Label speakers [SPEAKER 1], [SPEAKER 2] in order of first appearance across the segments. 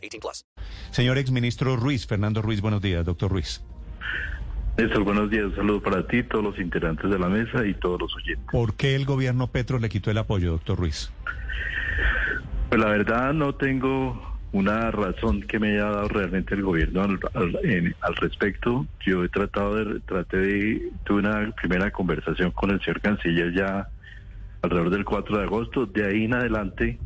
[SPEAKER 1] 18 plus.
[SPEAKER 2] Señor exministro Ruiz, Fernando Ruiz, buenos días, doctor Ruiz.
[SPEAKER 3] Néstor, buenos días. Un saludo para ti, todos los integrantes de la mesa y todos los oyentes.
[SPEAKER 2] ¿Por qué el gobierno Petro le quitó el apoyo, doctor Ruiz?
[SPEAKER 3] Pues la verdad no tengo una razón que me haya dado realmente el gobierno al, al, en, al, respecto. Yo he tratado de, traté de, tuve una primera conversación con el señor canciller ya alrededor del 4 de agosto. De ahí en adelante,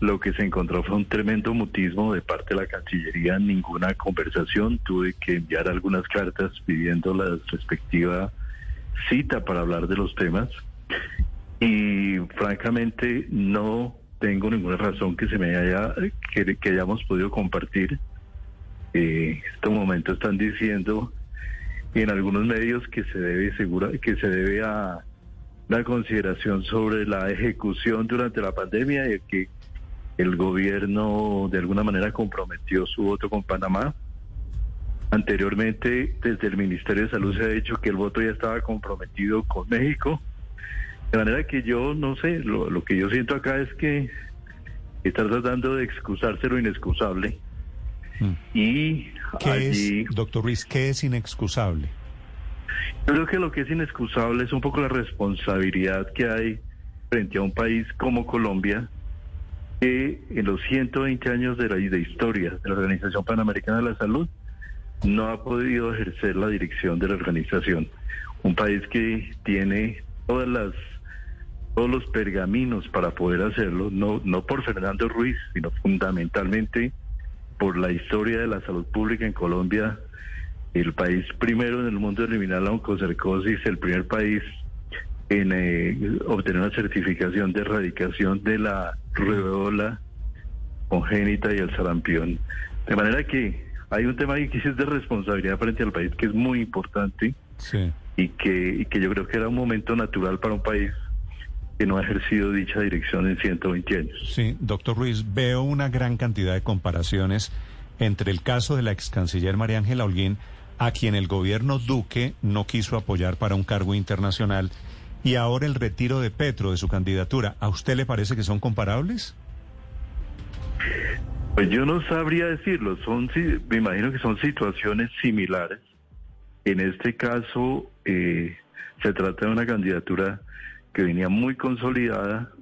[SPEAKER 3] lo que se encontró fue un tremendo mutismo de parte de la Cancillería, ninguna conversación. Tuve que enviar algunas cartas pidiendo la respectiva cita para hablar de los temas. Y francamente no tengo ninguna razón que se me haya que, que hayamos podido compartir. Eh, en este momento están diciendo en algunos medios que se debe segura que se debe a la consideración sobre la ejecución durante la pandemia y que el gobierno de alguna manera comprometió su voto con Panamá. Anteriormente, desde el Ministerio de Salud se ha dicho que el voto ya estaba comprometido con México. De manera que yo no sé, lo, lo que yo siento acá es que está tratando de excusarse lo inexcusable.
[SPEAKER 2] Mm.
[SPEAKER 3] Y
[SPEAKER 2] ¿Qué
[SPEAKER 3] allí,
[SPEAKER 2] es, doctor Ruiz, qué es inexcusable?
[SPEAKER 3] yo creo que lo que es inexcusable es un poco la responsabilidad que hay frente a un país como Colombia, que en los 120 años de la de historia de la Organización Panamericana de la Salud no ha podido ejercer la dirección de la organización. Un país que tiene todas las todos los pergaminos para poder hacerlo, no, no por Fernando Ruiz, sino fundamentalmente por la historia de la salud pública en Colombia, el país primero en el mundo en eliminar la oncocercosis, el primer país en eh, obtener una certificación de erradicación de la rubeola congénita y el sarampión. De manera que hay un tema ahí que es de responsabilidad frente al país que es muy importante
[SPEAKER 2] Sí.
[SPEAKER 3] y que, y que yo creo que era un momento natural para un país que no ha ejercido dicha dirección en 120 años.
[SPEAKER 2] Sí, doctor Ruiz, veo una gran cantidad de comparaciones entre el caso de la ex canciller María Ángela Holguín, a quien el gobierno Duque no quiso apoyar para un cargo internacional, y ahora el retiro de Petro de su candidatura. ¿A usted le parece que son comparables?
[SPEAKER 3] Pues yo no sabría decirlo, son, me imagino que son situaciones similares. En este caso, eh, se trata de una candidatura que venía muy consolidada,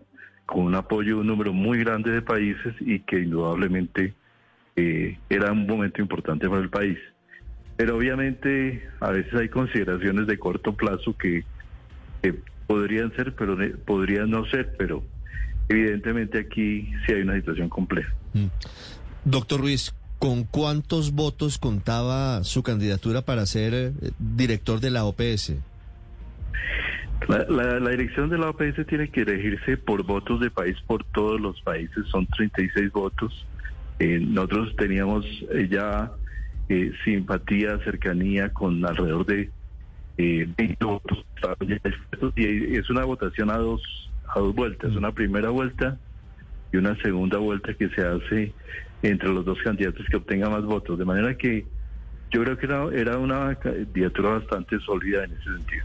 [SPEAKER 3] con un apoyo de un número muy grande de países y que indudablemente eh, era un momento importante para el país. Pero obviamente a veces hay consideraciones de corto plazo que, que podrían ser, pero podrían no ser, pero evidentemente aquí sí hay una situación compleja.
[SPEAKER 4] Doctor Ruiz, ¿con cuántos votos contaba su candidatura para ser eh, director de la OPS?
[SPEAKER 3] La, la- la dirección de la OPS tiene que elegirse por votos de país por todos los países, son 36 votos. Eh, nosotros teníamos eh, ya eh, simpatía, cercanía con alrededor de eh, 20 votos y es una votación a dos, a dos vueltas, una primera vuelta y una segunda vuelta que se hace entre los dos candidatos que obtengan más votos, de manera que yo creo que era, era una candidatura bastante sólida en ese sentido.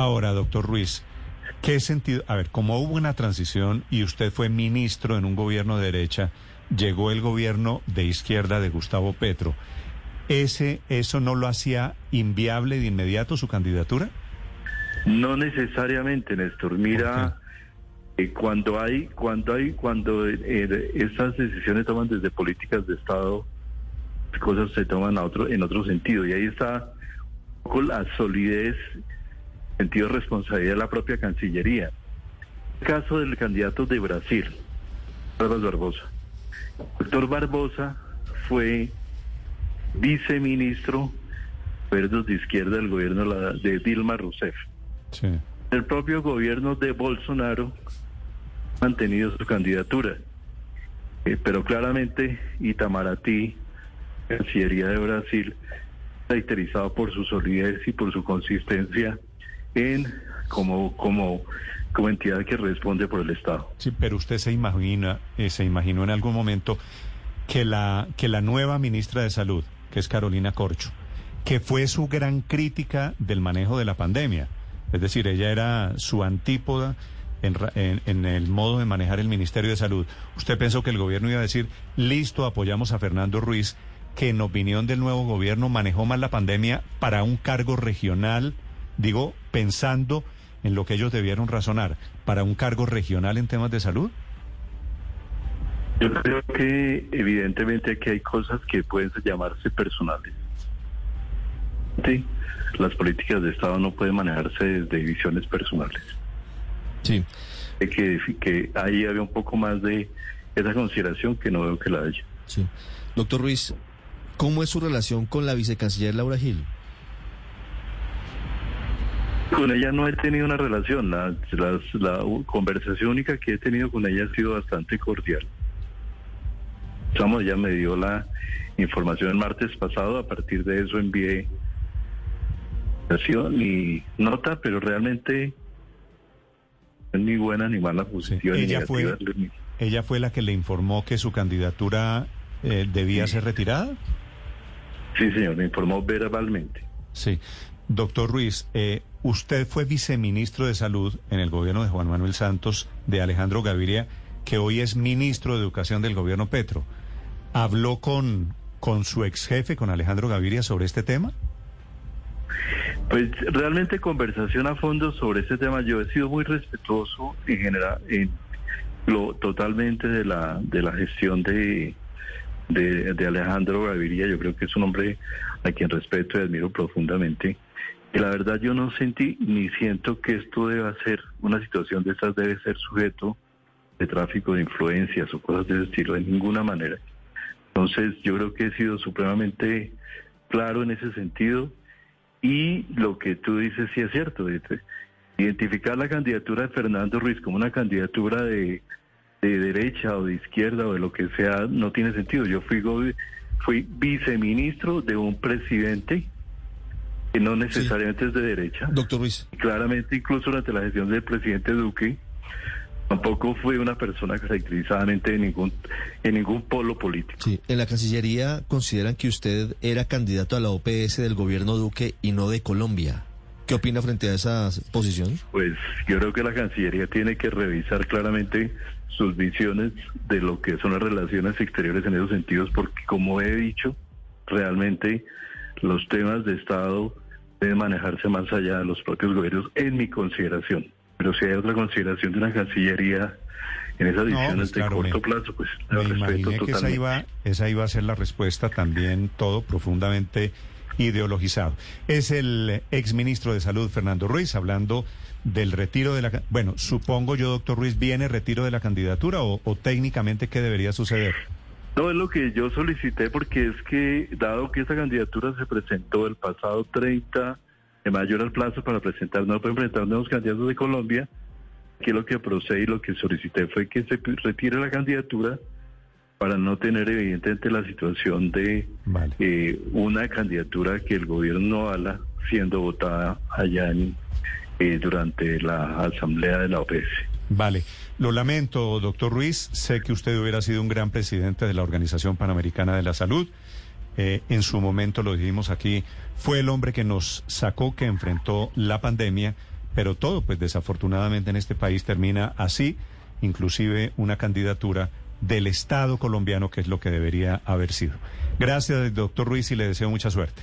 [SPEAKER 2] Ahora, doctor Ruiz, ¿qué sentido? A ver, como hubo una transición y usted fue ministro en un gobierno de derecha, llegó el gobierno de izquierda de Gustavo Petro. ¿Ese, ¿Eso no lo hacía inviable de inmediato su candidatura?
[SPEAKER 3] No necesariamente, Néstor. Mira, Eh, cuando hay, cuando hay, cuando eh, estas decisiones toman desde políticas de Estado, cosas se toman a otro, en otro sentido. Y ahí está poco la solidez, sentido de responsabilidad de la propia Cancillería. El caso del candidato de Brasil, Carlos Barbosa. El doctor Barbosa fue viceministro verdes de izquierda del gobierno de Dilma Rousseff.
[SPEAKER 2] Sí.
[SPEAKER 3] El propio gobierno de Bolsonaro ha mantenido su candidatura, Eh, pero claramente Itamaraty, Cancillería de Brasil, caracterizado por su solidez y por su consistencia en como como como entidad que responde por el Estado.
[SPEAKER 2] Sí, pero usted se imagina, eh, se imaginó en algún momento que la, que la nueva ministra de Salud, que es Carolina Corcho, que fue su gran crítica del manejo de la pandemia, es decir, ella era su antípoda en, en- en el modo de manejar el Ministerio de Salud. ¿Usted pensó que el gobierno iba a decir, listo, apoyamos a Fernando Ruiz, que en opinión del nuevo gobierno manejó mal la pandemia para un cargo regional, digo, pensando en lo que ellos debieron razonar, para un cargo regional en temas de salud?
[SPEAKER 3] Yo creo que evidentemente aquí hay cosas que pueden llamarse personales. Sí, las políticas de Estado no pueden manejarse desde divisiones personales.
[SPEAKER 4] Sí.
[SPEAKER 3] Que, que ahí había un poco más de esa consideración que no veo que la haya.
[SPEAKER 4] Sí. Doctor Ruiz, ¿cómo es su relación con la vicecanciller Laura Gil?
[SPEAKER 3] Con ella no he tenido una relación. La, conversación única que he tenido con ella ha sido bastante cordial. Estamos, ella me dio la información el martes pasado. A partir de eso envié mi nota, pero realmente es ni buena ni mala
[SPEAKER 2] Ella fue,
[SPEAKER 3] negativa.
[SPEAKER 2] ella fue la que le informó que su candidatura eh, debía ser retirada.
[SPEAKER 3] Sí, señor, me informó verbalmente.
[SPEAKER 2] Sí. Doctor Ruiz, eh, usted fue viceministro de Salud en el gobierno de Juan Manuel Santos, de Alejandro Gaviria, que hoy es ministro de Educación del gobierno Petro. ¿Habló con, con su ex jefe, con Alejandro Gaviria, sobre este tema?
[SPEAKER 3] Pues realmente conversación a fondo sobre este tema. Yo he sido muy respetuoso en general, en lo totalmente de la de la gestión de, de, de Alejandro Gaviria. Yo creo que es un hombre a quien respeto y admiro profundamente. Y la verdad yo no sentí ni siento que esto deba ser una situación de estas debe ser sujeto de tráfico de influencias o cosas de ese estilo de ninguna manera. Entonces yo creo que he sido supremamente claro en ese sentido y lo que tú dices sí es cierto. Identificar la candidatura de Fernando Ruiz como una candidatura de, de derecha o de izquierda o de lo que sea no tiene sentido. Yo fui, fui viceministro de un presidente que no necesariamente es de derecha.
[SPEAKER 4] Doctor Ruiz.
[SPEAKER 3] Claramente, incluso durante la gestión del presidente Duque, tampoco fue una persona caracterizadamente en ningún, en ningún polo político.
[SPEAKER 4] Sí. En la Cancillería consideran que usted era candidato a la OPS del gobierno Duque y no de Colombia. ¿Qué opina frente a esa posición?
[SPEAKER 3] Pues yo creo que la Cancillería tiene que revisar claramente sus visiones de lo que son las relaciones exteriores en esos sentidos, porque como he dicho, realmente los temas de Estado deben manejarse más allá de los propios gobiernos, en mi consideración. Pero si hay otra consideración de una Cancillería en esas
[SPEAKER 2] No,
[SPEAKER 3] visiones
[SPEAKER 2] pues,
[SPEAKER 3] de corto
[SPEAKER 2] me-
[SPEAKER 3] plazo, pues la
[SPEAKER 2] Me
[SPEAKER 3] respeto
[SPEAKER 2] imaginé que esa iba, esa iba a ser la respuesta también, todo profundamente ideologizado. Es el exministro de Salud, Fernando Ruiz, hablando del retiro de la... Bueno, supongo yo, doctor Ruiz, ¿viene retiro de la candidatura o, o técnicamente qué debería suceder?
[SPEAKER 3] No es lo que yo solicité porque es que, dado que esta candidatura se presentó el pasado 30 de mayo el plazo para presentar, no pueden presentar nuevos candidatos de Colombia, que lo que procede y lo que solicité fue que se retire la candidatura para no tener evidentemente la situación de
[SPEAKER 2] Vale.
[SPEAKER 3] eh, una candidatura que el gobierno no avala siendo votada allá en, durante la asamblea de la OPS.
[SPEAKER 2] Vale, lo lamento, doctor Ruiz. Sé que usted hubiera sido un gran presidente de la Organización Panamericana de la Salud. Eh, en su momento, lo dijimos aquí, fue el hombre que nos sacó, que enfrentó la pandemia, pero todo, pues desafortunadamente en este país termina así, inclusive una candidatura del Estado colombiano, que es lo que debería haber sido. Gracias, doctor Ruiz, y le deseo mucha suerte.